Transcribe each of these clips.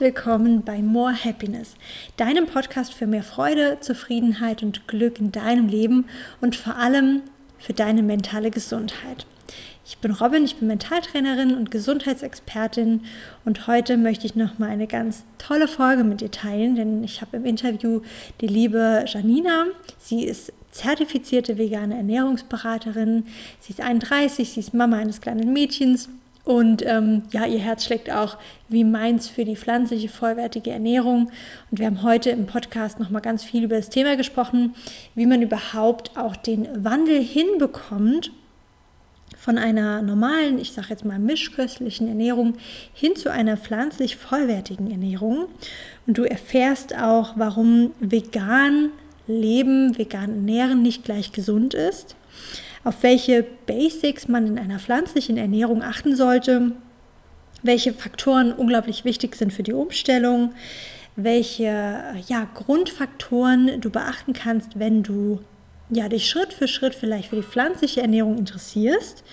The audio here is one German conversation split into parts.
willkommen bei More Happiness, deinem Podcast für mehr Freude, Zufriedenheit und Glück in deinem Leben und vor allem für deine mentale Gesundheit. Ich bin Robin, ich bin Mentaltrainerin und Gesundheitsexpertin und heute möchte ich noch mal eine ganz tolle Folge mit dir teilen, denn ich habe im Interview die liebe Janina. Sie ist zertifizierte vegane Ernährungsberaterin. Sie ist 31, sie ist Mama eines kleinen Mädchens und ähm, ja, ihr Herz schlägt auch wie meins für die pflanzliche, vollwertige Ernährung. Und wir haben heute im Podcast nochmal ganz viel über das Thema gesprochen, wie man überhaupt auch den Wandel hinbekommt von einer normalen, ich sage jetzt mal mischköstlichen Ernährung hin zu einer pflanzlich vollwertigen Ernährung. Und du erfährst auch, warum vegan Leben, vegan Ernähren nicht gleich gesund ist auf welche Basics man in einer pflanzlichen Ernährung achten sollte, welche Faktoren unglaublich wichtig sind für die Umstellung, welche ja, Grundfaktoren du beachten kannst, wenn du ja, dich Schritt für Schritt vielleicht für die pflanzliche Ernährung interessierst.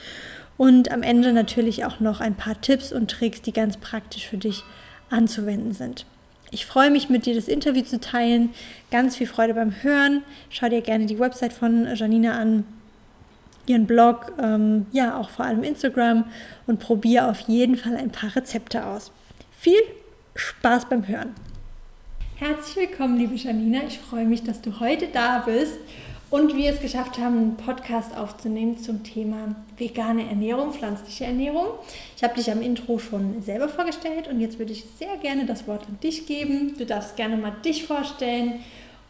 Und am Ende natürlich auch noch ein paar Tipps und Tricks, die ganz praktisch für dich anzuwenden sind. Ich freue mich, mit dir das Interview zu teilen. Ganz viel Freude beim Hören. Schau dir gerne die Website von Janina an ihren Blog, ähm, ja auch vor allem Instagram und probiere auf jeden Fall ein paar Rezepte aus. Viel Spaß beim Hören. Herzlich willkommen, liebe Janina. Ich freue mich, dass du heute da bist und wir es geschafft haben, einen Podcast aufzunehmen zum Thema vegane Ernährung, pflanzliche Ernährung. Ich habe dich am Intro schon selber vorgestellt und jetzt würde ich sehr gerne das Wort an dich geben. Du darfst gerne mal dich vorstellen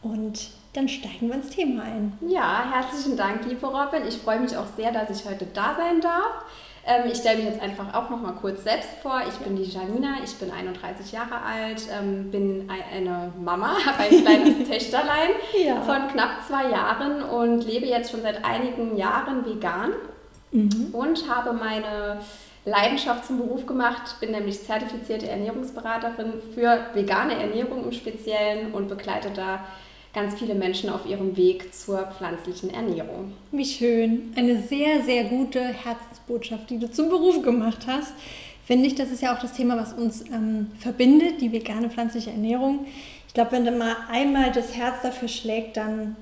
und dann steigen wir ins Thema ein. Ja, herzlichen Dank, liebe Robin. Ich freue mich auch sehr, dass ich heute da sein darf. Ähm, ich stelle mich jetzt einfach auch noch mal kurz selbst vor. Ich bin die Janina, ich bin 31 Jahre alt, ähm, bin eine Mama, habe ein kleines Töchterlein ja. von knapp zwei Jahren und lebe jetzt schon seit einigen Jahren vegan mhm. und habe meine Leidenschaft zum Beruf gemacht, bin nämlich zertifizierte Ernährungsberaterin für vegane Ernährung im Speziellen und begleite da ganz viele Menschen auf ihrem Weg zur pflanzlichen Ernährung. Wie schön. Eine sehr, sehr gute Herzensbotschaft, die du zum Beruf gemacht hast. Finde ich, das ist ja auch das Thema, was uns ähm, verbindet, die vegane pflanzliche Ernährung. Ich glaube, wenn du mal einmal das Herz dafür schlägt, dann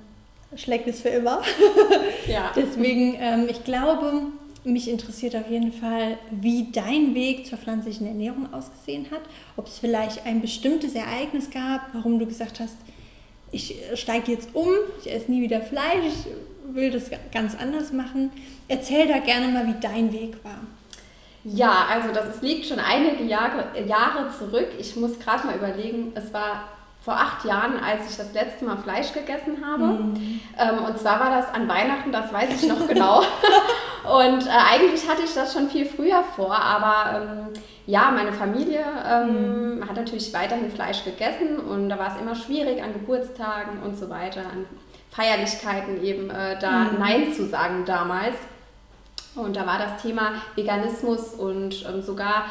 schlägt es für immer. Ja. Deswegen, ähm, ich glaube, mich interessiert auf jeden Fall, wie dein Weg zur pflanzlichen Ernährung ausgesehen hat. Ob es vielleicht ein bestimmtes Ereignis gab, warum du gesagt hast, ich steige jetzt um, ich esse nie wieder Fleisch, ich will das ganz anders machen. Erzähl da gerne mal, wie dein Weg war. Ja, also das liegt schon einige Jahre, Jahre zurück. Ich muss gerade mal überlegen, es war vor acht Jahren, als ich das letzte Mal Fleisch gegessen habe. Mhm. Ähm, und zwar war das an Weihnachten, das weiß ich noch genau. und äh, eigentlich hatte ich das schon viel früher vor, aber ähm, ja, meine Familie ähm, mhm. hat natürlich weiterhin Fleisch gegessen und da war es immer schwierig an Geburtstagen und so weiter, an Feierlichkeiten eben äh, da mhm. Nein zu sagen damals. Und da war das Thema Veganismus und ähm, sogar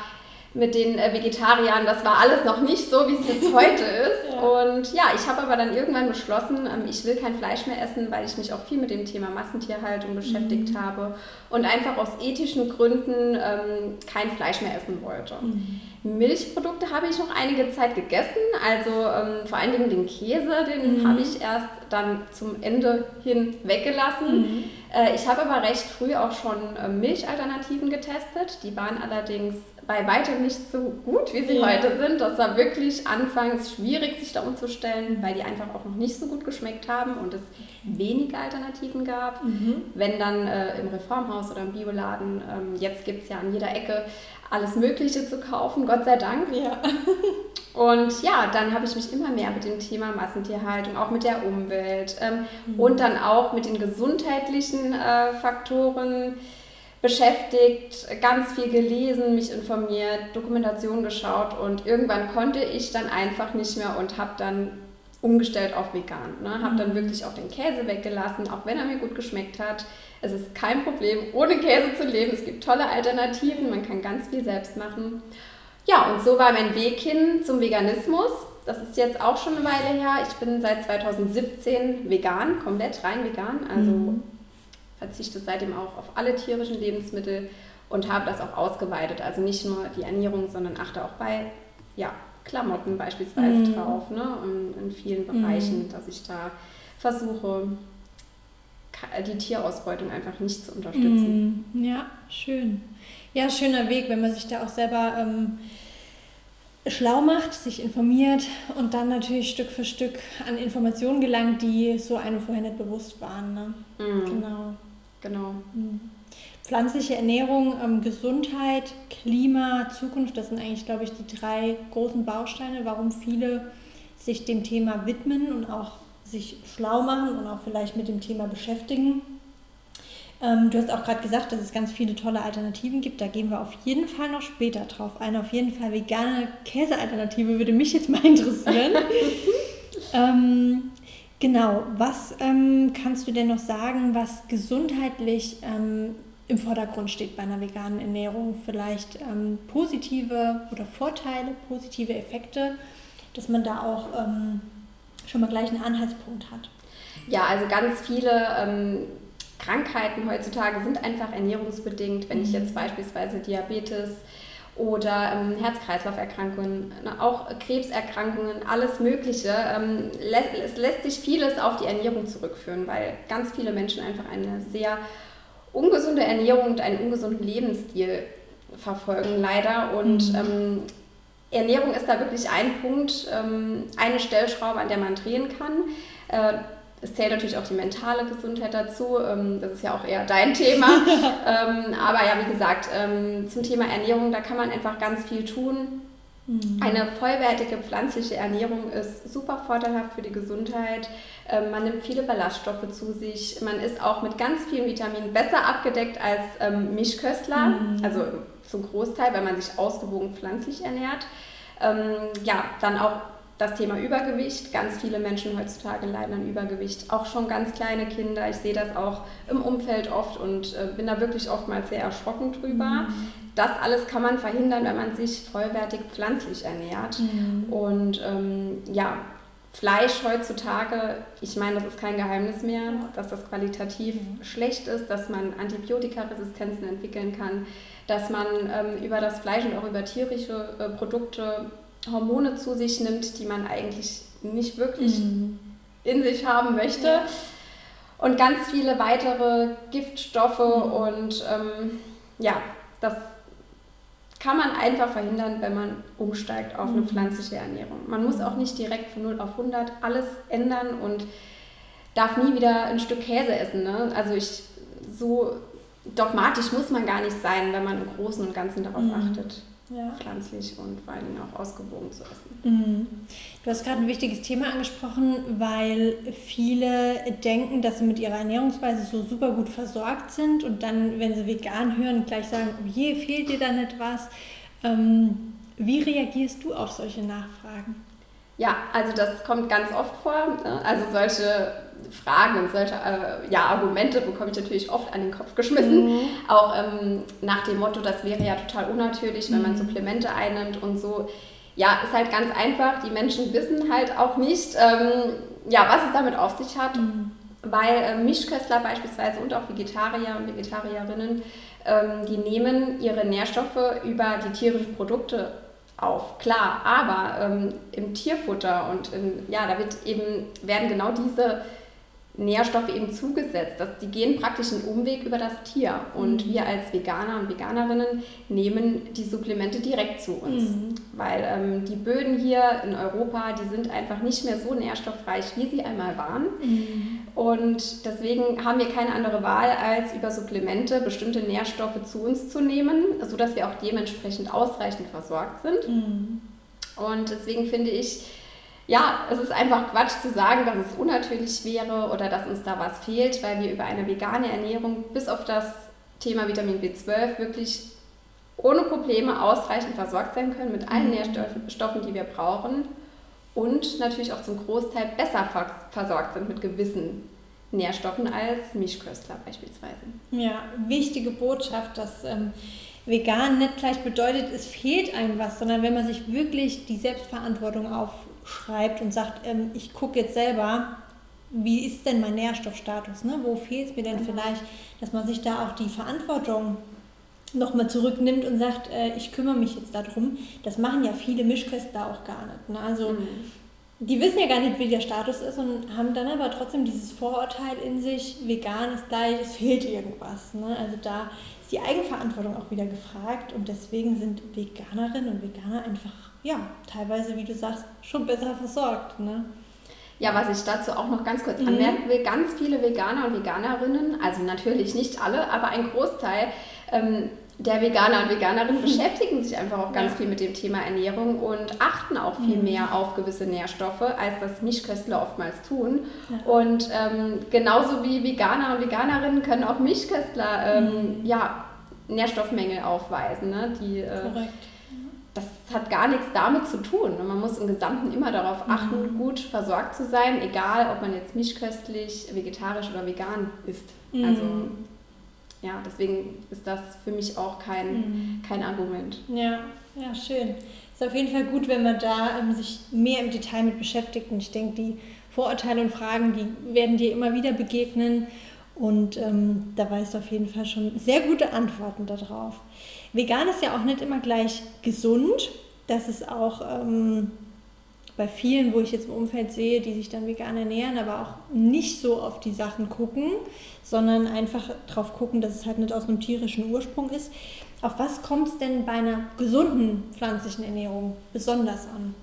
mit den äh, Vegetariern, das war alles noch nicht so, wie es jetzt heute ist. ja. Und ja, ich habe aber dann irgendwann beschlossen, ähm, ich will kein Fleisch mehr essen, weil ich mich auch viel mit dem Thema Massentierhaltung beschäftigt mhm. habe und einfach aus ethischen Gründen ähm, kein Fleisch mehr essen wollte. Mhm. Milchprodukte habe ich noch einige Zeit gegessen, also ähm, vor allen Dingen den Käse, den mhm. habe ich erst dann zum Ende hin weggelassen. Mhm. Äh, ich habe aber recht früh auch schon äh, Milchalternativen getestet, die waren allerdings bei weitem nicht so gut, wie sie ja. heute sind. Das war wirklich anfangs schwierig, sich da umzustellen, weil die einfach auch noch nicht so gut geschmeckt haben und es wenige Alternativen gab. Mhm. Wenn dann äh, im Reformhaus oder im Bioladen, ähm, jetzt gibt es ja an jeder Ecke alles Mögliche zu kaufen, Gott sei Dank. Ja. Und ja, dann habe ich mich immer mehr mit dem Thema Massentierhaltung, auch mit der Umwelt ähm, mhm. und dann auch mit den gesundheitlichen äh, Faktoren beschäftigt, ganz viel gelesen, mich informiert, Dokumentation geschaut und irgendwann konnte ich dann einfach nicht mehr und habe dann umgestellt auf vegan. Ne? Habe dann mhm. wirklich auch den Käse weggelassen, auch wenn er mir gut geschmeckt hat. Es ist kein Problem, ohne Käse zu leben. Es gibt tolle Alternativen, man kann ganz viel selbst machen. Ja, und so war mein Weg hin zum Veganismus. Das ist jetzt auch schon eine Weile her. Ich bin seit 2017 vegan, komplett rein vegan. Also mhm verzichte seitdem auch auf alle tierischen Lebensmittel und habe das auch ausgeweitet. Also nicht nur die Ernährung, sondern achte auch bei ja, Klamotten beispielsweise mhm. drauf, ne? in, in vielen Bereichen, mhm. dass ich da versuche, die Tierausbeutung einfach nicht zu unterstützen. Mhm. Ja, schön. Ja, schöner Weg, wenn man sich da auch selber ähm, schlau macht, sich informiert und dann natürlich Stück für Stück an Informationen gelangt, die so einem vorher nicht bewusst waren. Ne? Mhm. Genau. Genau. Mhm. Pflanzliche Ernährung, ähm, Gesundheit, Klima, Zukunft, das sind eigentlich, glaube ich, die drei großen Bausteine, warum viele sich dem Thema widmen und auch sich schlau machen und auch vielleicht mit dem Thema beschäftigen. Ähm, du hast auch gerade gesagt, dass es ganz viele tolle Alternativen gibt. Da gehen wir auf jeden Fall noch später drauf ein. Auf jeden Fall vegane Käsealternative würde mich jetzt mal interessieren. ähm, genau, was ähm, kannst du denn noch sagen, was gesundheitlich ähm, im Vordergrund steht bei einer veganen Ernährung? Vielleicht ähm, positive oder Vorteile, positive Effekte, dass man da auch ähm, schon mal gleich einen Anhaltspunkt hat. Ja, also ganz viele ähm, Krankheiten heutzutage sind einfach ernährungsbedingt. Wenn ich mhm. jetzt beispielsweise Diabetes oder ähm, Herz-Kreislauf-Erkrankungen, ne, auch Krebserkrankungen, alles Mögliche. Ähm, lässt, es lässt sich vieles auf die Ernährung zurückführen, weil ganz viele Menschen einfach eine sehr ungesunde Ernährung und einen ungesunden Lebensstil verfolgen, leider. Und mhm. ähm, Ernährung ist da wirklich ein Punkt, ähm, eine Stellschraube, an der man drehen kann. Es zählt natürlich auch die mentale Gesundheit dazu. Ähm, das ist ja auch eher dein Thema. Ähm, aber ja, wie gesagt, ähm, zum Thema Ernährung, da kann man einfach ganz viel tun. Mhm. Eine vollwertige pflanzliche Ernährung ist super vorteilhaft für die Gesundheit. Man nimmt viele Ballaststoffe zu sich. Man ist auch mit ganz vielen Vitaminen besser abgedeckt als Mischköstler. Mhm. Also zum Großteil, wenn man sich ausgewogen pflanzlich ernährt. Ja, dann auch das Thema Übergewicht. Ganz viele Menschen heutzutage leiden an Übergewicht, auch schon ganz kleine Kinder. Ich sehe das auch im Umfeld oft und äh, bin da wirklich oftmals sehr erschrocken drüber. Mhm. Das alles kann man verhindern, wenn man sich vollwertig pflanzlich ernährt. Mhm. Und ähm, ja, Fleisch heutzutage, ich meine, das ist kein Geheimnis mehr, dass das qualitativ mhm. schlecht ist, dass man Antibiotikaresistenzen entwickeln kann, dass man ähm, über das Fleisch und auch über tierische äh, Produkte Hormone zu sich nimmt, die man eigentlich nicht wirklich mhm. in sich haben möchte. Ja. Und ganz viele weitere Giftstoffe mhm. und ähm, ja, das kann man einfach verhindern, wenn man umsteigt auf eine mhm. pflanzliche Ernährung. Man muss auch nicht direkt von 0 auf 100 alles ändern und darf nie wieder ein Stück Käse essen. Ne? Also ich so dogmatisch muss man gar nicht sein, wenn man im Großen und Ganzen darauf mhm. achtet ja. pflanzlich und vor allen Dingen auch ausgewogen zu essen. Mhm. Du hast gerade ein wichtiges Thema angesprochen, weil viele denken, dass sie mit ihrer Ernährungsweise so super gut versorgt sind und dann, wenn sie vegan hören, gleich sagen, oh je, fehlt dir dann etwas. Ähm, wie reagierst du auf solche Nachfragen? Ja, also das kommt ganz oft vor. Ne? Also solche Fragen und solche äh, ja, Argumente bekomme ich natürlich oft an den Kopf geschmissen. Mhm. Auch ähm, nach dem Motto, das wäre ja total unnatürlich, wenn man mhm. Supplemente einnimmt und so. Ja, ist halt ganz einfach. Die Menschen wissen halt auch nicht, ähm, ja, was es damit auf sich hat. Mhm. Weil äh, Mischköstler beispielsweise und auch Vegetarier und Vegetarierinnen, ähm, die nehmen ihre Nährstoffe über die tierischen Produkte auf. Klar, aber ähm, im Tierfutter und in, ja, da wird eben, werden genau diese Nährstoffe eben zugesetzt. Das, die gehen praktisch einen Umweg über das Tier. Und mhm. wir als Veganer und Veganerinnen nehmen die Supplemente direkt zu uns. Mhm. Weil ähm, die Böden hier in Europa, die sind einfach nicht mehr so nährstoffreich, wie sie einmal waren. Mhm. Und deswegen haben wir keine andere Wahl, als über Supplemente bestimmte Nährstoffe zu uns zu nehmen, sodass wir auch dementsprechend ausreichend versorgt sind. Mhm. Und deswegen finde ich, ja, es ist einfach Quatsch zu sagen, dass es unnatürlich wäre oder dass uns da was fehlt, weil wir über eine vegane Ernährung bis auf das Thema Vitamin B12 wirklich ohne Probleme ausreichend versorgt sein können mit allen mhm. Nährstoffen, die wir brauchen und natürlich auch zum Großteil besser versorgt sind mit gewissen Nährstoffen als Mischköstler beispielsweise. Ja, wichtige Botschaft, dass ähm, vegan nicht gleich bedeutet, es fehlt einem was, sondern wenn man sich wirklich die Selbstverantwortung auf schreibt und sagt, ähm, ich gucke jetzt selber, wie ist denn mein Nährstoffstatus, ne? wo fehlt es mir denn vielleicht, dass man sich da auch die Verantwortung nochmal zurücknimmt und sagt, äh, ich kümmere mich jetzt darum. Das machen ja viele Mischköstler auch gar nicht. Ne? Also mhm. die wissen ja gar nicht, wie der Status ist und haben dann aber trotzdem dieses Vorurteil in sich, vegan ist gleich, es fehlt irgendwas. Ne? Also da ist die Eigenverantwortung auch wieder gefragt und deswegen sind Veganerinnen und Veganer einfach, ja, teilweise, wie du sagst, schon besser versorgt. Ne? Ja, was ich dazu auch noch ganz kurz mhm. anmerken will, ganz viele Veganer und Veganerinnen, also natürlich nicht alle, aber ein Großteil ähm, der Veganer und Veganerinnen beschäftigen sich einfach auch ganz ja. viel mit dem Thema Ernährung und achten auch viel mhm. mehr auf gewisse Nährstoffe, als das Mischköstler oftmals tun. Ja. Und ähm, genauso wie Veganer und Veganerinnen können auch Mischköstler ähm, mhm. ja, Nährstoffmängel aufweisen, ne? die äh, das hat gar nichts damit zu tun. Man muss im Gesamten immer darauf mhm. achten, mhm. gut versorgt zu sein, egal ob man jetzt mischköstlich, vegetarisch oder vegan ist. Mhm. Also ja, deswegen ist das für mich auch kein, mhm. kein Argument. Ja, ja, schön. Ist auf jeden Fall gut, wenn man da ähm, sich mehr im Detail mit beschäftigt. Und ich denke, die Vorurteile und Fragen, die werden dir immer wieder begegnen. Und ähm, da weißt du auf jeden Fall schon sehr gute Antworten darauf. Vegan ist ja auch nicht immer gleich gesund. Das ist auch ähm, bei vielen, wo ich jetzt im Umfeld sehe, die sich dann vegan ernähren, aber auch nicht so auf die Sachen gucken, sondern einfach darauf gucken, dass es halt nicht aus einem tierischen Ursprung ist. Auf was kommt es denn bei einer gesunden pflanzlichen Ernährung besonders an?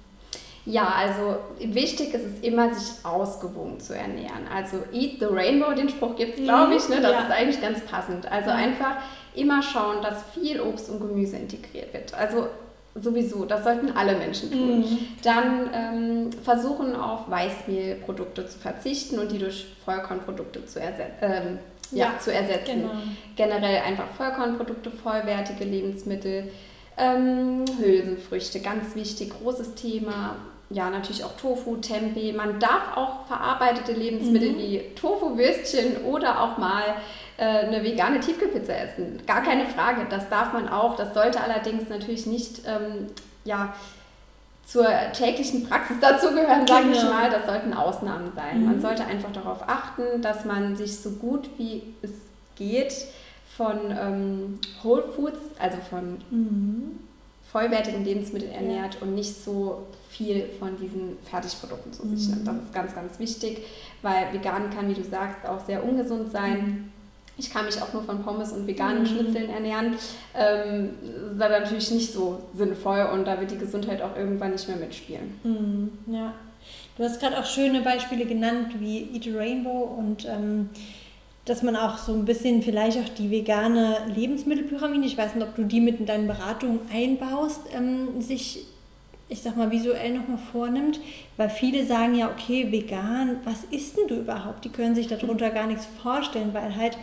Ja, also wichtig ist es immer, sich ausgewogen zu ernähren. Also Eat the Rainbow, den Spruch gibt es, glaube ich, ne? das ja. ist eigentlich ganz passend. Also einfach immer schauen, dass viel Obst und Gemüse integriert wird. Also sowieso, das sollten alle Menschen tun. Mhm. Dann ähm, versuchen auf Weißmehlprodukte zu verzichten und die durch Vollkornprodukte zu, erset ähm, ja, ja, zu ersetzen. Genau. Generell einfach Vollkornprodukte, vollwertige Lebensmittel, ähm, Hülsenfrüchte, ganz wichtig, großes Thema ja, natürlich auch Tofu, Tempeh. Man darf auch verarbeitete Lebensmittel mhm. wie Tofu-Würstchen oder auch mal äh, eine vegane Tiefkühlpizza essen. Gar keine Frage, das darf man auch. Das sollte allerdings natürlich nicht ähm, ja, zur täglichen Praxis dazugehören, sage genau. ich mal. Das sollten Ausnahmen sein. Mhm. Man sollte einfach darauf achten, dass man sich so gut wie es geht von ähm, Whole Foods, also von mhm. Vollwertigen Lebensmitteln ernährt ja. und nicht so viel von diesen Fertigprodukten zu sich nimmt. Das ist ganz, ganz wichtig, weil vegan kann, wie du sagst, auch sehr ungesund sein. Mhm. Ich kann mich auch nur von Pommes und veganen mhm. Schnitzeln ernähren. Ähm, das ist aber natürlich nicht so sinnvoll und da wird die Gesundheit auch irgendwann nicht mehr mitspielen. Mhm, ja. Du hast gerade auch schöne Beispiele genannt wie Eat a Rainbow und ähm, dass man auch so ein bisschen vielleicht auch die vegane Lebensmittelpyramide, ich weiß nicht, ob du die mit in deinen Beratungen einbaust, ähm, sich ich sag mal, visuell nochmal vornimmt, weil viele sagen ja, okay, vegan, was isst denn du überhaupt? Die können sich darunter gar nichts vorstellen, weil halt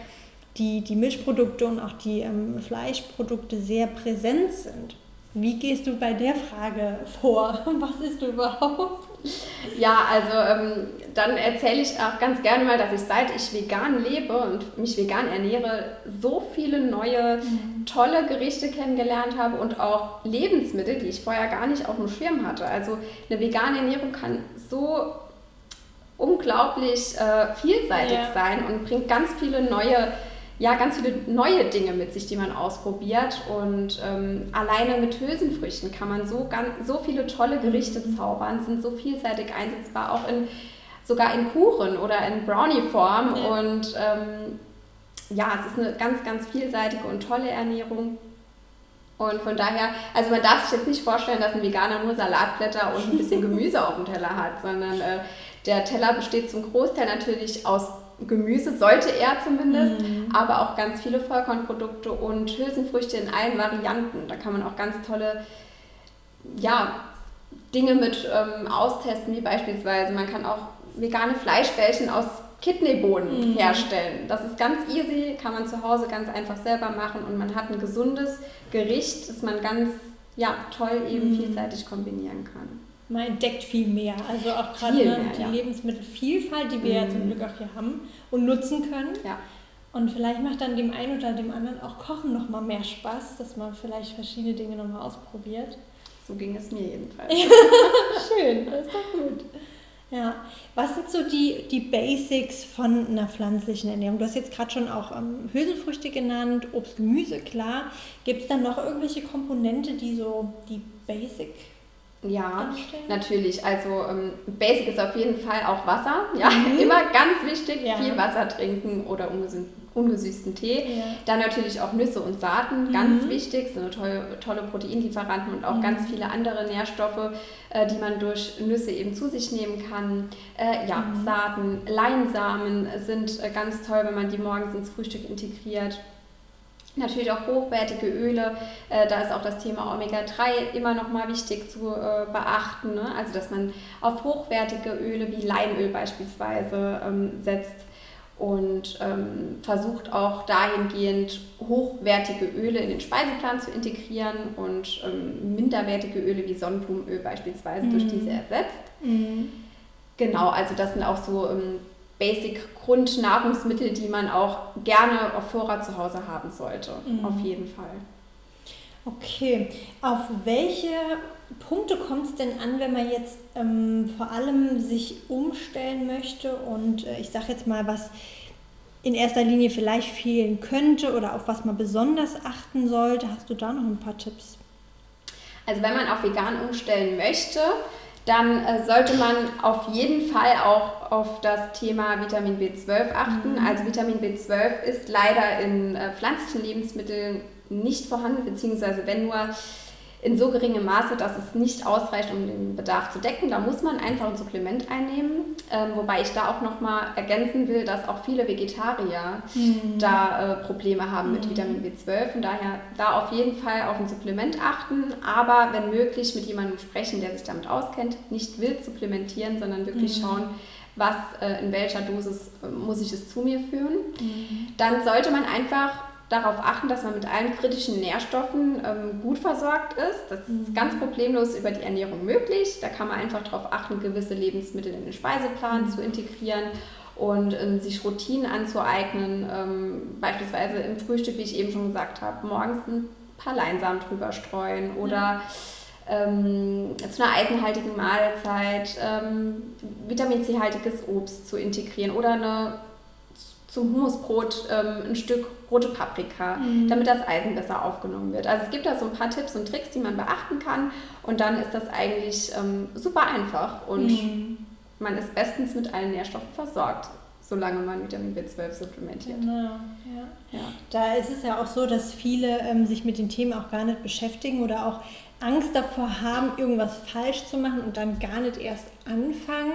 die, die Milchprodukte und auch die ähm, Fleischprodukte sehr präsent sind. Wie gehst du bei der Frage vor? Was isst du überhaupt? Ja, also ähm, dann erzähle ich auch ganz gerne mal, dass ich seit ich vegan lebe und mich vegan ernähre, so viele neue mhm. tolle Gerichte kennengelernt habe und auch Lebensmittel, die ich vorher gar nicht auf dem Schirm hatte. Also eine vegane Ernährung kann so unglaublich äh, vielseitig ja. sein und bringt ganz viele neue ja, ganz viele neue Dinge mit sich, die man ausprobiert. Und ähm, alleine mit Hülsenfrüchten kann man so, ganz, so viele tolle Gerichte zaubern, sind so vielseitig einsetzbar, auch in, sogar in Kuchen oder in Brownie-Form. Ja. Und ähm, ja, es ist eine ganz, ganz vielseitige und tolle Ernährung. Und von daher, also man darf sich jetzt nicht vorstellen, dass ein Veganer nur Salatblätter und ein bisschen Gemüse auf dem Teller hat, sondern äh, der Teller besteht zum Großteil natürlich aus Gemüse, sollte er zumindest, mhm. aber auch ganz viele Vollkornprodukte und Hülsenfrüchte in allen Varianten. Da kann man auch ganz tolle ja, Dinge mit ähm, austesten, wie beispielsweise man kann auch vegane Fleischbällchen aus Kidneybohnen mhm. herstellen. Das ist ganz easy, kann man zu Hause ganz einfach selber machen und man hat ein gesundes Gericht, das man ganz ja, toll eben mhm. vielseitig kombinieren kann man entdeckt viel mehr. Also auch gerade ne, die ja. Lebensmittelvielfalt, die wir mhm. ja zum mhm. Glück auch hier haben und nutzen können. Ja. Und vielleicht macht dann dem einen oder dem anderen auch Kochen noch mal mehr Spaß, dass man vielleicht verschiedene Dinge noch mal ausprobiert. So ging es mir jedenfalls. Schön, das ist doch gut. Ja, was sind so die, die Basics von einer pflanzlichen Ernährung? Du hast jetzt gerade schon auch ähm, Hülsenfrüchte genannt, Obst, Gemüse, klar. Gibt es dann noch irgendwelche Komponente, die so die Basic ja, natürlich. Also ähm, Basic ist auf jeden Fall auch Wasser. Ja, mhm. immer ganz wichtig. Ja. Viel Wasser trinken oder ungesüßten Tee. Ja. Dann natürlich auch Nüsse und Saaten, ganz mhm. wichtig. Sind tolle, tolle Proteinlieferanten und auch mhm. ganz viele andere Nährstoffe, äh, die man durch Nüsse eben zu sich nehmen kann. Äh, ja, mhm. Saaten, Leinsamen sind äh, ganz toll, wenn man die morgens ins Frühstück integriert. Natürlich auch hochwertige Öle, äh, da ist auch das Thema Omega-3 immer noch mal wichtig zu äh, beachten. Ne? Also dass man auf hochwertige Öle wie Leinöl beispielsweise ähm, setzt und ähm, versucht auch dahingehend hochwertige Öle in den Speiseplan zu integrieren und ähm, minderwertige Öle wie Sonnenblumenöl beispielsweise mhm. durch diese ersetzt. Mhm. Genau, also das sind auch so Basic-Grundnahrungsmittel, die man auch gerne auf Vorrat zu Hause haben sollte. Mhm. Auf jeden Fall. Okay, auf welche Punkte kommt es denn an, wenn man jetzt ähm, vor allem sich umstellen möchte und äh, ich sage jetzt mal, was in erster Linie vielleicht fehlen könnte oder auf was man besonders achten sollte? Hast du da noch ein paar Tipps? Also wenn man auf vegan umstellen möchte, dann äh, sollte man auf jeden Fall auch auf das Thema Vitamin B12 achten. Mhm. Also Vitamin B12 ist leider in äh, pflanzlichen Lebensmitteln nicht vorhanden, beziehungsweise wenn nur in so geringem Maße, dass es nicht ausreicht, um den Bedarf zu decken. Da muss man einfach ein Supplement einnehmen. Ähm, wobei ich da auch nochmal ergänzen will, dass auch viele Vegetarier mhm. da äh, Probleme haben mhm. mit Vitamin B12. Und daher da auf jeden Fall auf ein Supplement achten. Aber wenn möglich mit jemandem sprechen, der sich damit auskennt. Nicht wild supplementieren, sondern wirklich mhm. schauen, was äh, in welcher Dosis äh, muss ich es zu mir führen. Mhm. Dann sollte man einfach darauf achten, dass man mit allen kritischen Nährstoffen ähm, gut versorgt ist. Das ist mhm. ganz problemlos über die Ernährung möglich. Da kann man einfach darauf achten, gewisse Lebensmittel in den Speiseplan mhm. zu integrieren und ähm, sich Routinen anzueignen. Ähm, beispielsweise im Frühstück, wie ich eben schon gesagt habe, morgens ein paar Leinsamen drüber streuen oder ähm, zu einer eisenhaltigen Mahlzeit ähm, Vitamin C-haltiges Obst zu integrieren oder eine zum Hummusbrot ähm, ein Stück rote Paprika, mhm. damit das Eisen besser aufgenommen wird. Also es gibt da so ein paar Tipps und Tricks, die man beachten kann und dann ist das eigentlich ähm, super einfach und mhm. man ist bestens mit allen Nährstoffen versorgt, solange man Vitamin B12 supplementiert. Genau, ja. ja. Da ist es ja auch so, dass viele ähm, sich mit den Themen auch gar nicht beschäftigen oder auch Angst davor haben, irgendwas falsch zu machen und dann gar nicht erst anfangen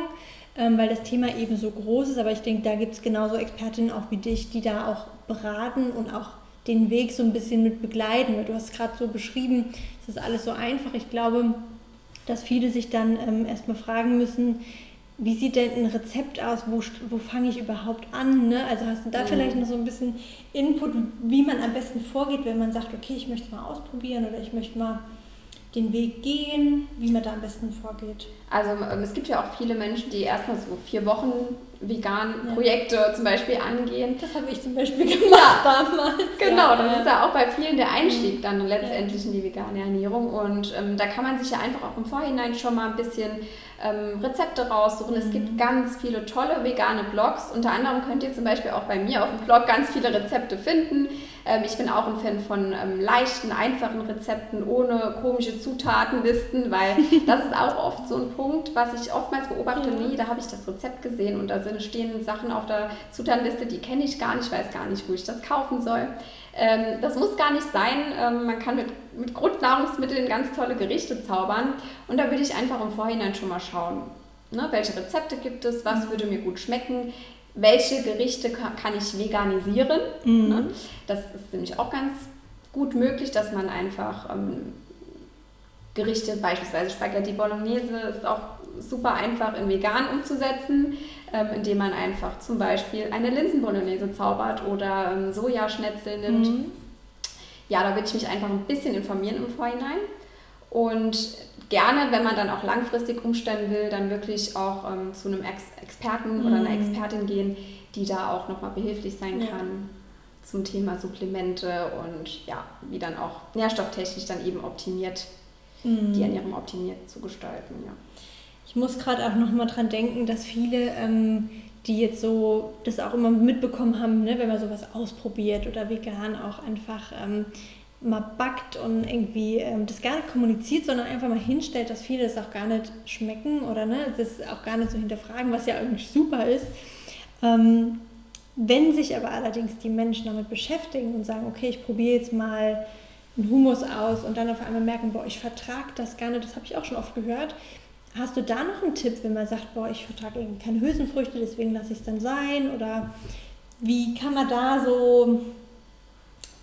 ähm, weil das Thema eben so groß ist. Aber ich denke, da gibt es genauso Expertinnen auch wie dich, die da auch beraten und auch den Weg so ein bisschen mit begleiten. Weil du hast gerade so beschrieben, es ist alles so einfach. Ich glaube, dass viele sich dann ähm, erstmal fragen müssen, wie sieht denn ein Rezept aus? Wo, wo fange ich überhaupt an? Ne? Also hast du da mhm. vielleicht noch so ein bisschen Input, wie man am besten vorgeht, wenn man sagt, okay, ich möchte es mal ausprobieren oder ich möchte mal den Weg gehen, wie man da am besten vorgeht? Also ähm, es gibt ja auch viele Menschen, die erstmal so vier Wochen vegan ja. Projekte zum Beispiel angehen. Das habe ich zum Beispiel gemacht ja. damals. Genau, das ja. ist ja auch bei vielen der Einstieg dann letztendlich in die vegane Ernährung. Und ähm, da kann man sich ja einfach auch im Vorhinein schon mal ein bisschen ähm, Rezepte raussuchen. Es gibt mhm. ganz viele tolle vegane Blogs. Unter anderem könnt ihr zum Beispiel auch bei mir auf dem Blog ganz viele Rezepte finden. Ähm, ich bin auch ein Fan von ähm, leichten, einfachen Rezepten ohne komische Zutatenlisten, weil das ist auch oft so ein Punkt, was ich oftmals beobachte. Nee, da habe ich das Rezept gesehen und da stehen Sachen auf der Zutatenliste, die kenne ich gar nicht, weiß gar nicht, wo ich das kaufen soll. Ähm, das muss gar nicht sein. Ähm, man kann mit, mit Grundnahrungsmitteln ganz tolle Gerichte zaubern. Und da würde ich einfach im Vorhinein schon mal schauen, ne, welche Rezepte gibt es, was würde mir gut schmecken, welche Gerichte kann ich veganisieren. Mhm. Ne? Das ist nämlich auch ganz gut möglich, dass man einfach ähm, Gerichte, beispielsweise Spaghetti Bolognese, ist auch super einfach in vegan umzusetzen, ähm, indem man einfach zum Beispiel eine Linsenbolognese zaubert oder ähm, Sojaschnetzel nimmt. Mhm. Ja, da würde ich mich einfach ein bisschen informieren im Vorhinein. Und gerne, wenn man dann auch langfristig umstellen will, dann wirklich auch ähm, zu einem Ex Experten mhm. oder einer mhm. Expertin gehen, die da auch nochmal behilflich sein ja. kann zum Thema Supplemente und ja, wie dann auch nährstofftechnisch dann eben optimiert, mhm. die Ernährung optimiert zu gestalten. Ja. Ich muss gerade auch noch mal dran denken, dass viele, ähm, die jetzt so das auch immer mitbekommen haben, ne, wenn man sowas ausprobiert oder vegan auch einfach ähm, mal backt und irgendwie ähm, das gar nicht kommuniziert, sondern einfach mal hinstellt, dass viele das auch gar nicht schmecken oder ne, das auch gar nicht so hinterfragen, was ja eigentlich super ist. Ähm, wenn sich aber allerdings die Menschen damit beschäftigen und sagen, okay, ich probiere jetzt mal einen Humus aus und dann auf einmal merken, boah, ich vertrage das gar nicht, das habe ich auch schon oft gehört. Hast du da noch einen Tipp, wenn man sagt, boah, ich vertrage irgendwie keine Hülsenfrüchte, deswegen lasse ich es dann sein? Oder wie kann man da so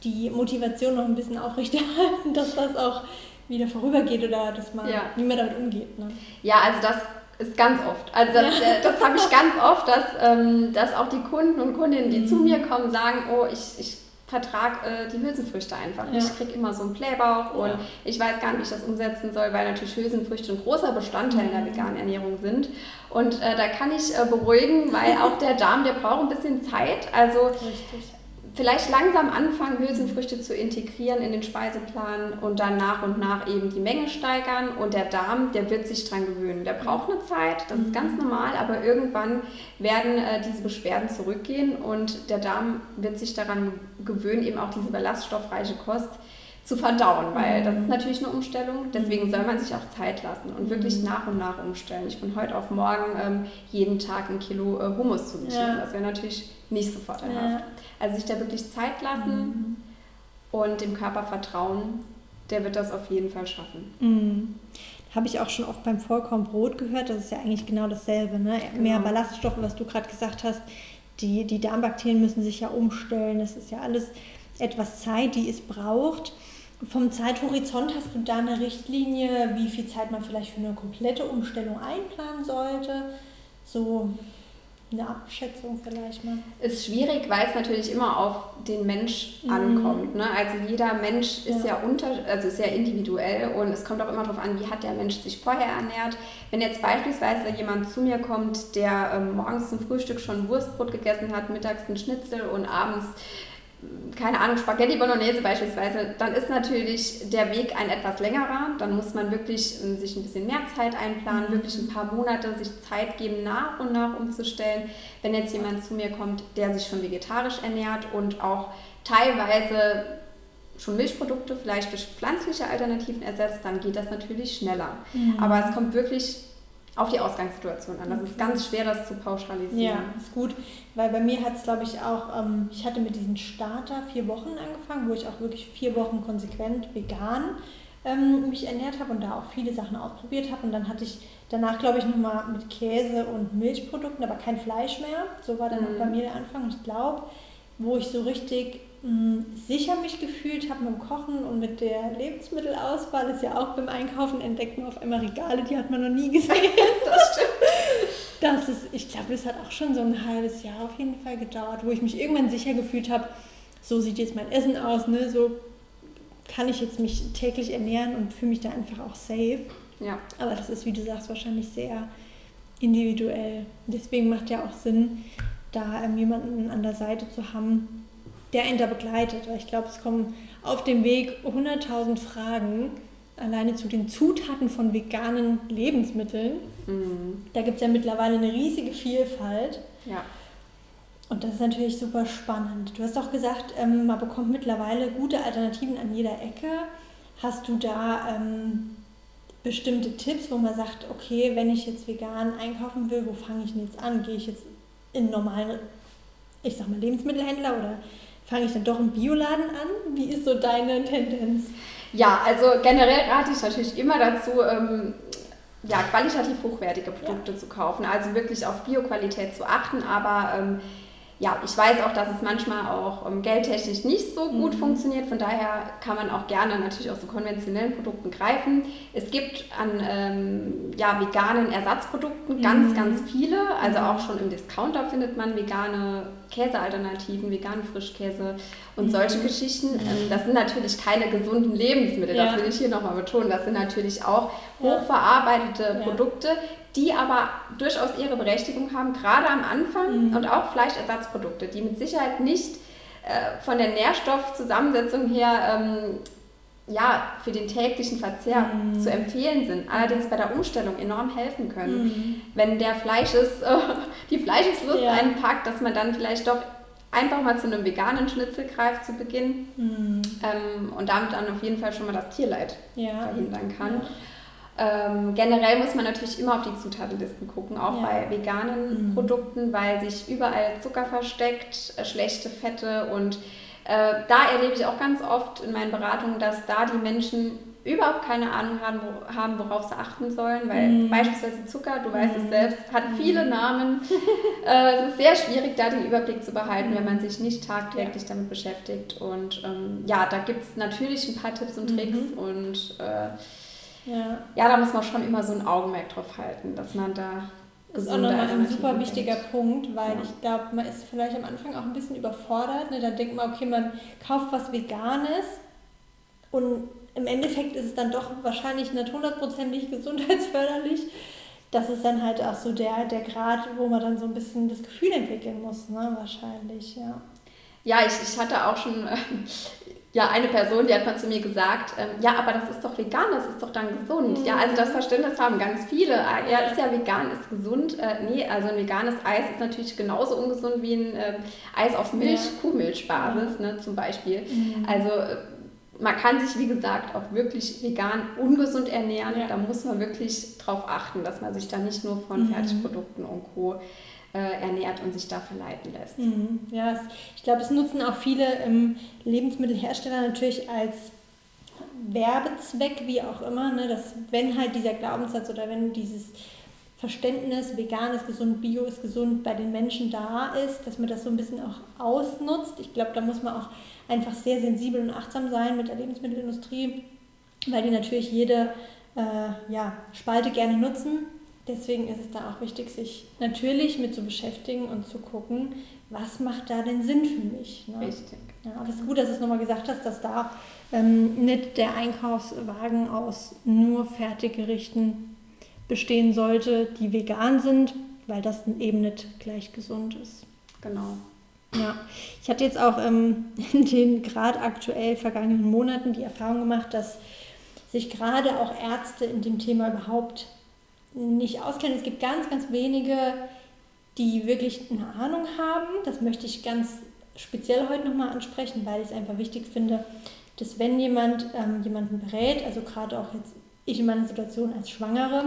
die Motivation noch ein bisschen aufrechterhalten, dass das auch wieder vorübergeht oder dass man ja. wie man damit umgeht? Ne? Ja, also das ist ganz oft. Also das, ja. Äh, das habe ich ganz oft, dass, ähm, dass auch die Kunden und Kundinnen, die mhm. zu mir kommen, sagen, oh, ich, ich vertrage äh, die Hülsenfrüchte einfach. Ja. Ich kriege immer so einen Blähbauch und ja. ich weiß gar nicht, wie ich das umsetzen soll, weil natürlich Hülsenfrüchte ein großer Bestandteil in der mhm. veganen Ernährung sind. Und äh, da kann ich äh, beruhigen, weil auch der Darm, der braucht ein bisschen Zeit. Also Richtig vielleicht langsam anfangen, Hülsenfrüchte zu integrieren in den Speiseplan und dann nach und nach eben die Menge steigern. Und der Darm, der wird sich dran gewöhnen. Der braucht eine Zeit, das ist ganz normal, aber irgendwann werden äh, diese Beschwerden zurückgehen und der Darm wird sich daran gewöhnen, eben auch diese ballaststoffreiche Kost zu verdauen, weil das ist natürlich eine Umstellung. Deswegen soll man sich auch Zeit lassen und wirklich nach und nach umstellen. Nicht von heute auf morgen ähm, jeden Tag ein Kilo äh, Hummus zu sich ja. Das wäre natürlich nicht so vorteilhaft. Ja. Also sich da wirklich Zeit lassen mhm. und dem Körper vertrauen, der wird das auf jeden Fall schaffen. Mhm. Habe ich auch schon oft beim Vollkornbrot gehört, das ist ja eigentlich genau dasselbe. Ne? Genau. Mehr Ballaststoffe, was du gerade gesagt hast. Die, die Darmbakterien müssen sich ja umstellen. Das ist ja alles etwas Zeit, die es braucht. Vom Zeithorizont hast du da eine Richtlinie, wie viel Zeit man vielleicht für eine komplette Umstellung einplanen sollte? So eine Abschätzung vielleicht mal? Ist schwierig, weil es natürlich immer auf den Mensch mhm. ankommt. Ne? Also jeder Mensch ist ja. ja unter, also sehr individuell und es kommt auch immer darauf an, wie hat der Mensch sich vorher ernährt. Wenn jetzt beispielsweise jemand zu mir kommt, der ähm, morgens zum Frühstück schon Wurstbrot gegessen hat, mittags ein Schnitzel und abends keine Ahnung, Spaghetti Bolognese beispielsweise, dann ist natürlich der Weg ein etwas längerer. Dann muss man wirklich ähm, sich ein bisschen mehr Zeit einplanen, mhm. wirklich ein paar Monate sich Zeit geben, nach und nach umzustellen. Wenn jetzt jemand zu mir kommt, der sich schon vegetarisch ernährt und auch teilweise schon Milchprodukte vielleicht durch pflanzliche Alternativen ersetzt, dann geht das natürlich schneller. Mhm. Aber es kommt wirklich auf die Ausgangssituation an. Das ist ganz schwer, das zu pauschalisieren. Ja, ist gut, weil bei mir hat es, glaube ich, auch, ähm, ich hatte mit diesem Starter vier Wochen angefangen, wo ich auch wirklich vier Wochen konsequent vegan ähm, mich ernährt habe und da auch viele Sachen ausprobiert habe. Und dann hatte ich danach, glaube ich, nochmal mit Käse und Milchprodukten, aber kein Fleisch mehr. So war dann mhm. auch bei mir der Anfang. Und ich glaube, wo ich so richtig sicher mich gefühlt habe mit dem Kochen und mit der Lebensmittelauswahl, ist ja auch beim Einkaufen entdeckt man auf einmal Regale, die hat man noch nie gesehen. das stimmt. Das ist, ich glaube, das hat auch schon so ein halbes Jahr auf jeden Fall gedauert, wo ich mich irgendwann sicher gefühlt habe, so sieht jetzt mein Essen aus, ne? so kann ich jetzt mich täglich ernähren und fühle mich da einfach auch safe. Ja. Aber das ist, wie du sagst, wahrscheinlich sehr individuell. Deswegen macht ja auch Sinn, da ähm, jemanden an der Seite zu haben, der ihn da begleitet. Weil ich glaube, es kommen auf dem Weg 100.000 Fragen alleine zu den Zutaten von veganen Lebensmitteln. Mhm. Da gibt es ja mittlerweile eine riesige Vielfalt. Ja. Und das ist natürlich super spannend. Du hast auch gesagt, ähm, man bekommt mittlerweile gute Alternativen an jeder Ecke. Hast du da ähm, bestimmte Tipps, wo man sagt, okay, wenn ich jetzt vegan einkaufen will, wo fange ich denn jetzt an? Gehe ich jetzt in einen normalen, ich sag mal, Lebensmittelhändler oder fange ich dann doch im Bioladen an? Wie ist so deine Tendenz? Ja, also generell rate ich natürlich immer dazu, ähm, ja, qualitativ hochwertige Produkte ja. zu kaufen. Also wirklich auf Bioqualität zu achten, aber ähm, ja, ich weiß auch, dass es manchmal auch ähm, geldtechnisch nicht so gut mhm. funktioniert. Von daher kann man auch gerne natürlich aus so konventionellen Produkten greifen. Es gibt an ähm, ja, veganen Ersatzprodukten mhm. ganz, ganz viele. Also mhm. auch schon im Discounter findet man vegane Käsealternativen, veganen Frischkäse und mhm. solche Geschichten. Ähm, das sind natürlich keine gesunden Lebensmittel, ja. das will ich hier nochmal betonen. Das sind natürlich auch hochverarbeitete ja. Produkte, die aber durchaus ihre Berechtigung haben, gerade am Anfang mhm. und auch Fleischersatzprodukte, die mit Sicherheit nicht äh, von der Nährstoffzusammensetzung her ähm, ja, für den täglichen Verzehr mhm. zu empfehlen sind, allerdings bei der Umstellung enorm helfen können. Mhm. Wenn der Fleisches, äh, die Fleischeslust ja. einen packt, dass man dann vielleicht doch einfach mal zu einem veganen Schnitzel greift zu Beginn mhm. ähm, und damit dann auf jeden Fall schon mal das Tierleid ja. verhindern kann. Ja. Ähm, generell muss man natürlich immer auf die Zutatenlisten gucken, auch bei veganen mhm. Produkten, weil sich überall Zucker versteckt, äh, schlechte Fette und äh, da erlebe ich auch ganz oft in meinen Beratungen, dass da die Menschen überhaupt keine Ahnung haben, haben worauf sie achten sollen, weil mm. beispielsweise Zucker, du weißt mm. es selbst, hat mhm. viele Namen. äh, es ist sehr schwierig, da den Überblick zu behalten, wenn man sich nicht tagtäglich ja. damit beschäftigt. Und ähm, ja, da gibt es natürlich ein paar Tipps und Tricks mhm. und äh, ja. ja, da muss man schon immer so ein Augenmerk drauf halten, dass man da das ist auch nochmal ein super wichtiger Punkt, weil ja. ich glaube, man ist vielleicht am Anfang auch ein bisschen überfordert. Ne? Dann denkt man, okay, man kauft was Veganes und im Endeffekt ist es dann doch wahrscheinlich nicht hundertprozentig gesundheitsförderlich. Das ist dann halt auch so der, der Grad, wo man dann so ein bisschen das Gefühl entwickeln muss, ne? wahrscheinlich, ja. Ja, ich, ich hatte auch schon äh, ja, eine Person, die hat mal zu mir gesagt, ähm, ja, aber das ist doch vegan, das ist doch dann gesund. Mhm. Ja, also das Verständnis haben ganz viele. Ah, ja, ist ja vegan, ist gesund. Äh, nee, also ein veganes Eis ist natürlich genauso ungesund wie ein äh, Eis auf Milch, ja. Kuhmilchbasis, ne, zum Beispiel. Mhm. Also äh, man kann sich, wie gesagt, auch wirklich vegan ungesund ernähren. Ja. Da muss man wirklich drauf achten, dass man sich da nicht nur von mhm. Fertigprodukten und Co äh, ernährt und sich da verleiten lässt. Mhm. Ja, es, ich glaube, es nutzen auch viele ähm, Lebensmittelhersteller natürlich als Werbezweck, wie auch immer, ne, dass wenn halt dieser Glaubenssatz oder wenn dieses Verständnis, vegan ist gesund, bio ist gesund, bei den Menschen da ist, dass man das so ein bisschen auch ausnutzt. Ich glaube, da muss man auch einfach sehr sensibel und achtsam sein mit der Lebensmittelindustrie, weil die natürlich jede äh, ja, Spalte gerne nutzen deswegen ist es da auch wichtig, sich natürlich mit zu beschäftigen und zu gucken, was macht da denn Sinn für mich. Ne? Richtig. Ja, aber es ist gut, dass du es nochmal gesagt hast, dass da ähm, nicht der Einkaufswagen aus nur Fertiggerichten bestehen sollte, die vegan sind, weil das eben nicht gleich gesund ist. Genau. Ja, ich hatte jetzt auch ähm, in den gerade aktuell vergangenen Monaten die Erfahrung gemacht, dass sich gerade auch Ärzte in dem Thema überhaupt nicht auskennen. Es gibt ganz, ganz wenige, die wirklich eine Ahnung haben. Das möchte ich ganz speziell heute nochmal ansprechen, weil ich es einfach wichtig finde, dass wenn jemand ähm, jemanden berät, also gerade auch jetzt ich in meiner Situation als Schwangere,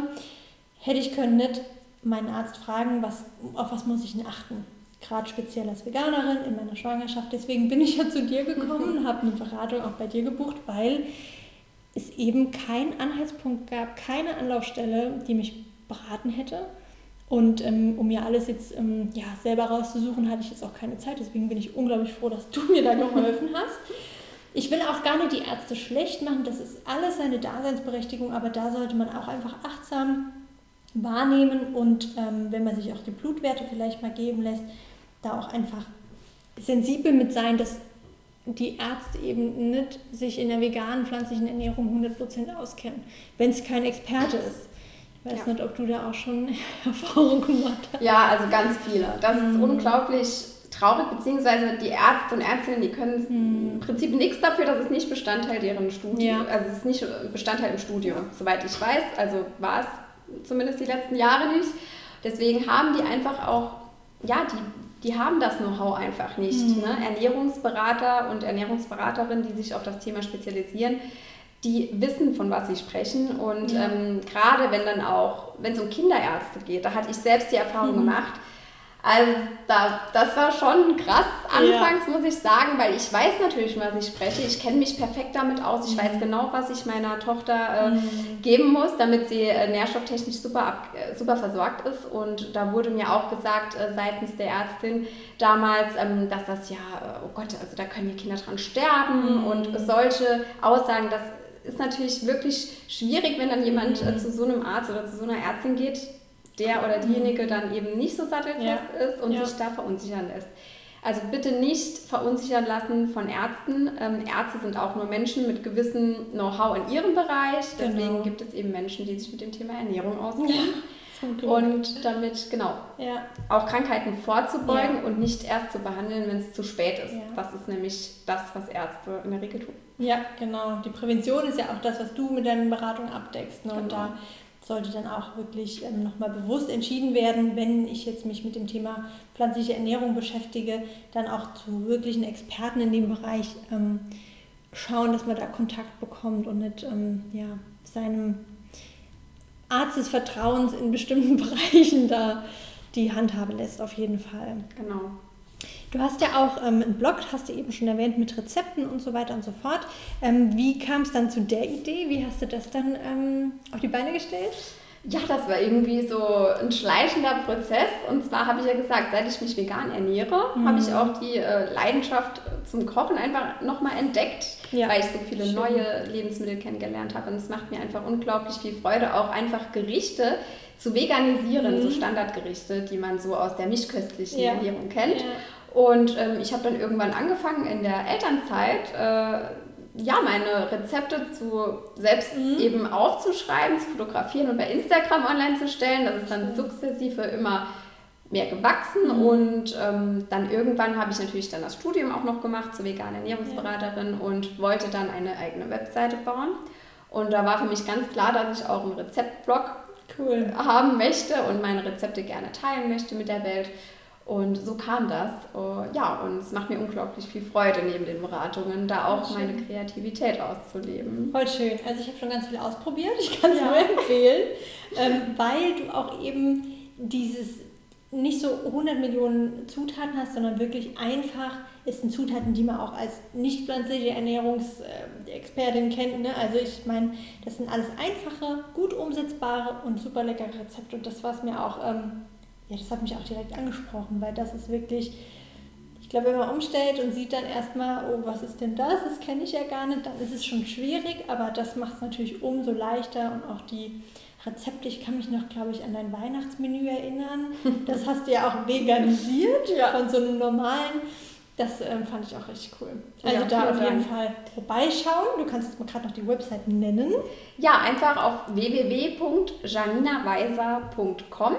hätte ich können nicht meinen Arzt fragen, was, auf was muss ich denn achten. Gerade speziell als Veganerin in meiner Schwangerschaft. Deswegen bin ich ja zu dir gekommen und habe eine Beratung auch bei dir gebucht, weil es eben keinen Anhaltspunkt gab, keine Anlaufstelle, die mich beraten hätte. Und ähm, um mir alles jetzt ähm, ja, selber rauszusuchen, hatte ich jetzt auch keine Zeit. Deswegen bin ich unglaublich froh, dass du mir da geholfen hast. Ich will auch gar nicht die Ärzte schlecht machen. Das ist alles seine Daseinsberechtigung, aber da sollte man auch einfach achtsam wahrnehmen und ähm, wenn man sich auch die Blutwerte vielleicht mal geben lässt, da auch einfach sensibel mit sein, dass die Ärzte eben nicht sich in der veganen pflanzlichen Ernährung 100% auskennen, wenn es kein Experte ist. Ich weiß ja. nicht, ob du da auch schon Erfahrung gemacht hast. Ja, also ganz viele. Das mhm. ist unglaublich traurig, beziehungsweise die Ärzte und Ärztinnen, die können mhm. im Prinzip nichts dafür, dass es nicht Bestandteil deren Studium, ja. also es ist nicht Bestandteil im Studium, soweit ich weiß, also war es zumindest die letzten Jahre nicht. Deswegen haben die einfach auch, ja, die die haben das Know-how einfach nicht. Mhm. Ne? Ernährungsberater und Ernährungsberaterinnen, die sich auf das Thema spezialisieren, die wissen, von was sie sprechen. Und ja. ähm, gerade wenn dann auch, wenn es um Kinderärzte geht, da hatte ich selbst die Erfahrung mhm. gemacht, also da, das war schon krass anfangs, ja. muss ich sagen, weil ich weiß natürlich, was ich spreche. Ich kenne mich perfekt damit aus. Ich mhm. weiß genau, was ich meiner Tochter äh, mhm. geben muss, damit sie äh, nährstofftechnisch super, ab, äh, super versorgt ist. Und da wurde mir auch gesagt äh, seitens der Ärztin damals, ähm, dass das ja, äh, oh Gott, also da können die Kinder dran sterben. Mhm. Und solche Aussagen, das ist natürlich wirklich schwierig, wenn dann jemand äh, mhm. zu so einem Arzt oder zu so einer Ärztin geht der oder diejenige dann eben nicht so sattelfest ja. ist und ja. sich da verunsichern lässt. Also bitte nicht verunsichern lassen von Ärzten. Ähm, Ärzte sind auch nur Menschen mit gewissem Know-how in ihrem Bereich. Deswegen genau. gibt es eben Menschen, die sich mit dem Thema Ernährung auskennen. Ja, und damit, genau, ja. auch Krankheiten vorzubeugen ja. und nicht erst zu behandeln, wenn es zu spät ist. Das ist nämlich das, was Ärzte in der Regel tun. Ja, genau. Die Prävention ist ja auch das, was du mit deinen Beratungen abdeckst. Ne? Genau. Und da sollte dann auch wirklich ähm, nochmal bewusst entschieden werden, wenn ich jetzt mich mit dem Thema pflanzliche Ernährung beschäftige, dann auch zu wirklichen Experten in dem Bereich ähm, schauen, dass man da Kontakt bekommt und nicht ähm, ja, seinem Arzt des Vertrauens in bestimmten Bereichen da die Handhabe lässt, auf jeden Fall. Genau. Du hast ja auch ähm, einen Blog, hast du eben schon erwähnt, mit Rezepten und so weiter und so fort. Ähm, wie kam es dann zu der Idee? Wie hast du das dann ähm, auf die Beine gestellt? Ja, das war irgendwie so ein schleichender Prozess. Und zwar habe ich ja gesagt, seit ich mich vegan ernähre, mhm. habe ich auch die äh, Leidenschaft zum Kochen einfach nochmal entdeckt, ja. weil ich so viele Schön. neue Lebensmittel kennengelernt habe. Und es macht mir einfach unglaublich viel Freude, auch einfach Gerichte zu veganisieren, mhm. so Standardgerichte, die man so aus der mischköstlichen ja. Ernährung kennt. Ja. Und ähm, ich habe dann irgendwann angefangen in der Elternzeit, äh, ja, meine Rezepte zu selbst mhm. eben aufzuschreiben, zu fotografieren und bei Instagram online zu stellen. Das ist dann sukzessive immer mehr gewachsen mhm. und ähm, dann irgendwann habe ich natürlich dann das Studium auch noch gemacht zur veganen Ernährungsberaterin ja. und wollte dann eine eigene Webseite bauen. Und da war für mich ganz klar, dass ich auch einen Rezeptblog cool. haben möchte und meine Rezepte gerne teilen möchte mit der Welt. Und so kam das. Uh, ja, und es macht mir unglaublich viel Freude, neben den Beratungen da auch schön. meine Kreativität auszuleben. Voll schön. Also ich habe schon ganz viel ausprobiert. Ich kann es ja. nur empfehlen, ähm, weil du auch eben dieses nicht so 100 Millionen Zutaten hast, sondern wirklich einfach es sind Zutaten, die man auch als nicht pflanzliche Ernährungsexpertin kennt. Ne? Also ich meine, das sind alles einfache, gut umsetzbare und super leckere Rezepte. Und das war es mir auch ähm, ja, das hat mich auch direkt angesprochen, weil das ist wirklich, ich glaube, wenn man umstellt und sieht dann erstmal, oh, was ist denn das? Das kenne ich ja gar nicht, dann ist es schon schwierig, aber das macht es natürlich umso leichter und auch die Rezepte, ich kann mich noch, glaube ich, an dein Weihnachtsmenü erinnern. Das hast du ja auch veganisiert ja. von so einem normalen. Das ähm, fand ich auch richtig cool. Also ja, da auf jeden Dank. Fall vorbeischauen. Du kannst jetzt mal gerade noch die Website nennen. Ja, einfach auf www.janinaweiser.com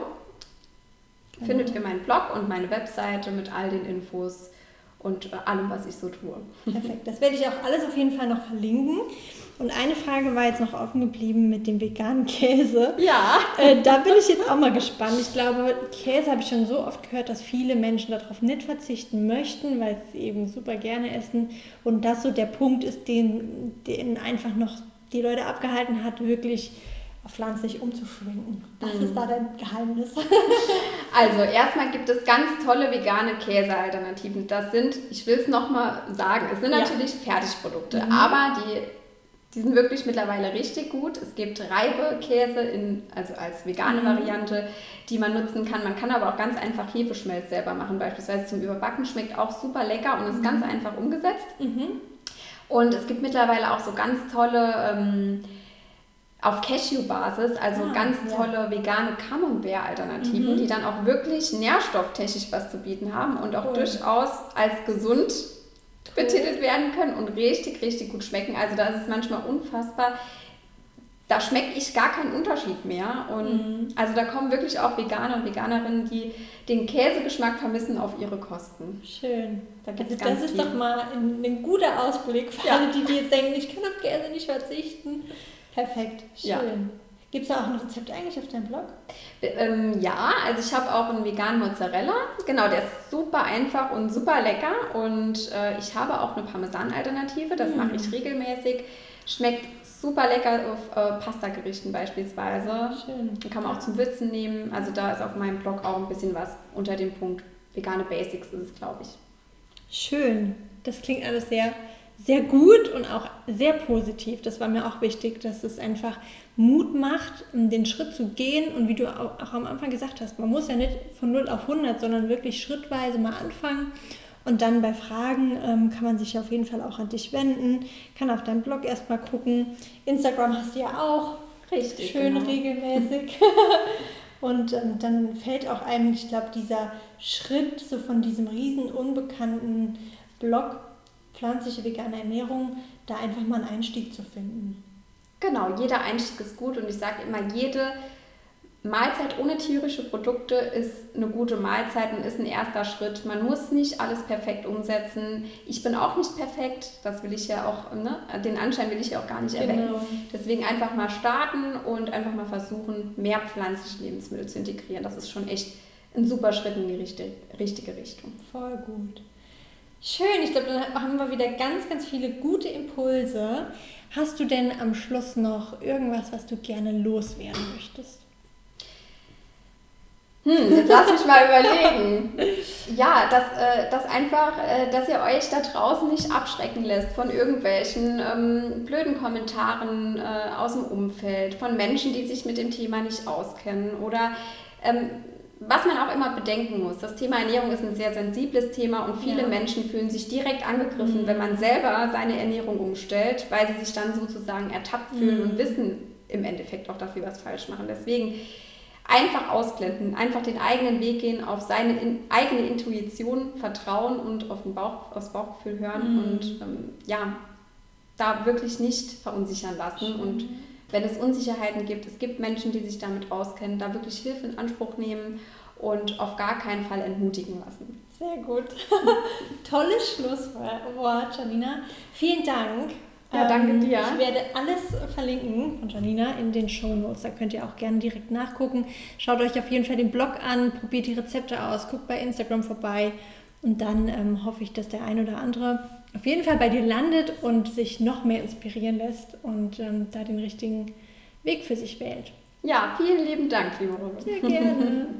findet ihr meinen Blog und meine Webseite mit all den Infos und äh, allem, was ich so tue. Perfekt. Das werde ich auch alles auf jeden Fall noch verlinken. Und eine Frage war jetzt noch offen geblieben mit dem veganen Käse. Ja. Äh, da bin ich jetzt auch mal gespannt. Ich glaube, Käse habe ich schon so oft gehört, dass viele Menschen darauf nicht verzichten möchten, weil sie eben super gerne essen. Und das so der Punkt ist, den, den einfach noch die Leute abgehalten hat, wirklich pflanzlich umzuschwenken. Was mhm. ist da dein Geheimnis? also erstmal gibt es ganz tolle vegane Käsealternativen. Das sind, ich will es nochmal sagen, es sind ja. natürlich Fertigprodukte, mhm. aber die, die sind wirklich mittlerweile richtig gut. Es gibt Reibekäse, in, also als vegane mhm. Variante, die man nutzen kann. Man kann aber auch ganz einfach Hefeschmelz selber machen, beispielsweise zum Überbacken. Schmeckt auch super lecker und ist ganz mhm. einfach umgesetzt. Mhm. Und es gibt mittlerweile auch so ganz tolle... Ähm, auf Cashew-Basis, also ah, ganz tolle ja. vegane Camembert-Alternativen, mhm. die dann auch wirklich nährstofftechnisch was zu bieten haben und auch cool. durchaus als gesund cool. betitelt werden können und richtig, richtig gut schmecken. Also da ist es manchmal unfassbar. Da schmecke ich gar keinen Unterschied mehr. Und mhm. also da kommen wirklich auch Veganer und Veganerinnen, die den Käsegeschmack vermissen auf ihre Kosten. Schön. Da also das ist viel. doch mal ein, ein, guter Ausblick für ja. alle, die, die jetzt denken, ich kann auf Käse nicht verzichten. Perfekt, schön. Ja. Gibt es da auch ein Rezept eigentlich auf deinem Blog? Ähm, ja, also ich habe auch einen veganen Mozzarella. Genau, der ist super einfach und super lecker. Und äh, ich habe auch eine Parmesan-Alternative. Das mm. mache ich regelmäßig. Schmeckt super lecker auf äh, Pasta-Gerichten beispielsweise. Schön. Den kann man auch zum Würzen nehmen. Also da ist auf meinem Blog auch ein bisschen was unter dem Punkt vegane Basics ist es, glaube ich. Schön. Das klingt alles sehr sehr gut und auch sehr positiv. Das war mir auch wichtig, dass es einfach Mut macht, den Schritt zu gehen. Und wie du auch am Anfang gesagt hast, man muss ja nicht von 0 auf 100, sondern wirklich schrittweise mal anfangen. Und dann bei Fragen ähm, kann man sich auf jeden Fall auch an dich wenden, kann auf deinem Blog erstmal gucken. Instagram hast du ja auch. Richtig. Schön genau. regelmäßig. Und ähm, dann fällt auch einem, ich glaube, dieser Schritt so von diesem riesen unbekannten Blog pflanzliche vegane Ernährung, da einfach mal einen Einstieg zu finden. Genau, jeder Einstieg ist gut und ich sage immer, jede Mahlzeit ohne tierische Produkte ist eine gute Mahlzeit und ist ein erster Schritt. Man muss nicht alles perfekt umsetzen. Ich bin auch nicht perfekt, das will ich ja auch, ne? den Anschein will ich ja auch gar nicht erwecken. Genau. Deswegen einfach mal starten und einfach mal versuchen, mehr pflanzliche Lebensmittel zu integrieren. Das ist schon echt ein super Schritt in die richtige, richtige Richtung. Voll gut. Schön, ich glaube, dann haben wir wieder ganz, ganz viele gute Impulse. Hast du denn am Schluss noch irgendwas, was du gerne loswerden möchtest? Hm, lass mich mal überlegen. Ja, dass, äh, dass einfach, äh, dass ihr euch da draußen nicht abschrecken lässt von irgendwelchen ähm, blöden Kommentaren äh, aus dem Umfeld, von Menschen, die sich mit dem Thema nicht auskennen oder ähm, was man auch immer bedenken muss, das Thema Ernährung ist ein sehr sensibles Thema und viele ja. Menschen fühlen sich direkt angegriffen, mhm. wenn man selber seine Ernährung umstellt, weil sie sich dann sozusagen ertappt fühlen mhm. und wissen im Endeffekt auch, dass sie was falsch machen. Deswegen einfach ausblenden, einfach den eigenen Weg gehen, auf seine in, eigene Intuition vertrauen und auf den Bauch, aufs Bauchgefühl hören mhm. und ähm, ja, da wirklich nicht verunsichern lassen und wenn es Unsicherheiten gibt, es gibt Menschen, die sich damit auskennen, da wirklich Hilfe in Anspruch nehmen und auf gar keinen Fall entmutigen lassen. Sehr gut. Tolles Schlusswort, Janina. Vielen Dank. Ja, danke ähm, dir. Ich werde alles verlinken von Janina in den Show Notes. Da könnt ihr auch gerne direkt nachgucken. Schaut euch auf jeden Fall den Blog an, probiert die Rezepte aus, guckt bei Instagram vorbei und dann ähm, hoffe ich, dass der ein oder andere auf jeden Fall bei dir landet und sich noch mehr inspirieren lässt und ähm, da den richtigen Weg für sich wählt. Ja, vielen lieben Dank, liebe Robin. Sehr gerne.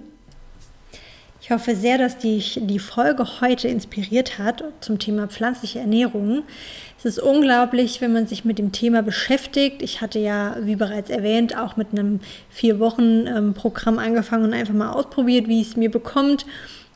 Ich hoffe sehr, dass dich die Folge heute inspiriert hat zum Thema pflanzliche Ernährung. Es ist unglaublich, wenn man sich mit dem Thema beschäftigt. Ich hatte ja, wie bereits erwähnt, auch mit einem vier Wochen ähm, Programm angefangen und einfach mal ausprobiert, wie es mir bekommt.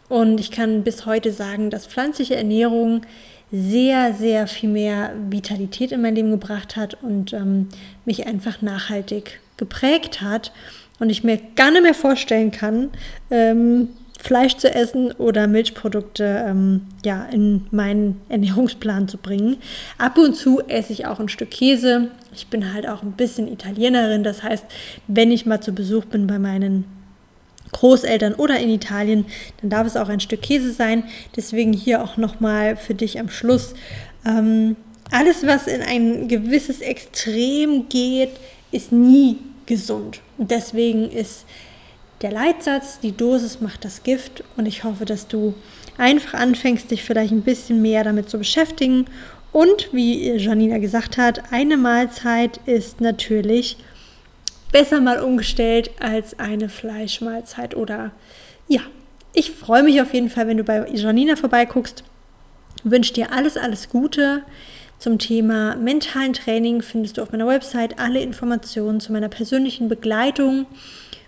Und ich kann bis heute sagen, dass pflanzliche Ernährung sehr, sehr viel mehr Vitalität in mein Leben gebracht hat und ähm, mich einfach nachhaltig geprägt hat. Und ich mir gar nicht mehr vorstellen kann, ähm, Fleisch zu essen oder Milchprodukte ähm, ja, in meinen Ernährungsplan zu bringen. Ab und zu esse ich auch ein Stück Käse. Ich bin halt auch ein bisschen Italienerin. Das heißt, wenn ich mal zu Besuch bin bei meinen Großeltern oder in Italien, dann darf es auch ein Stück Käse sein. Deswegen hier auch nochmal für dich am Schluss. Ähm, alles, was in ein gewisses Extrem geht, ist nie gesund. Und deswegen ist der Leitsatz, die Dosis macht das Gift. Und ich hoffe, dass du einfach anfängst, dich vielleicht ein bisschen mehr damit zu beschäftigen. Und wie Janina gesagt hat, eine Mahlzeit ist natürlich besser mal umgestellt als eine Fleischmahlzeit oder ja. Ich freue mich auf jeden Fall, wenn du bei Janina vorbeiguckst. Wünsche dir alles, alles Gute. Zum Thema mentalen Training findest du auf meiner Website alle Informationen zu meiner persönlichen Begleitung.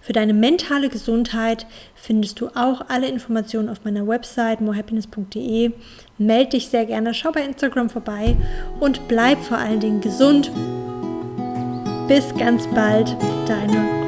Für deine mentale Gesundheit findest du auch alle Informationen auf meiner Website morehappiness.de. Meld dich sehr gerne, schau bei Instagram vorbei und bleib vor allen Dingen gesund bis ganz bald, deine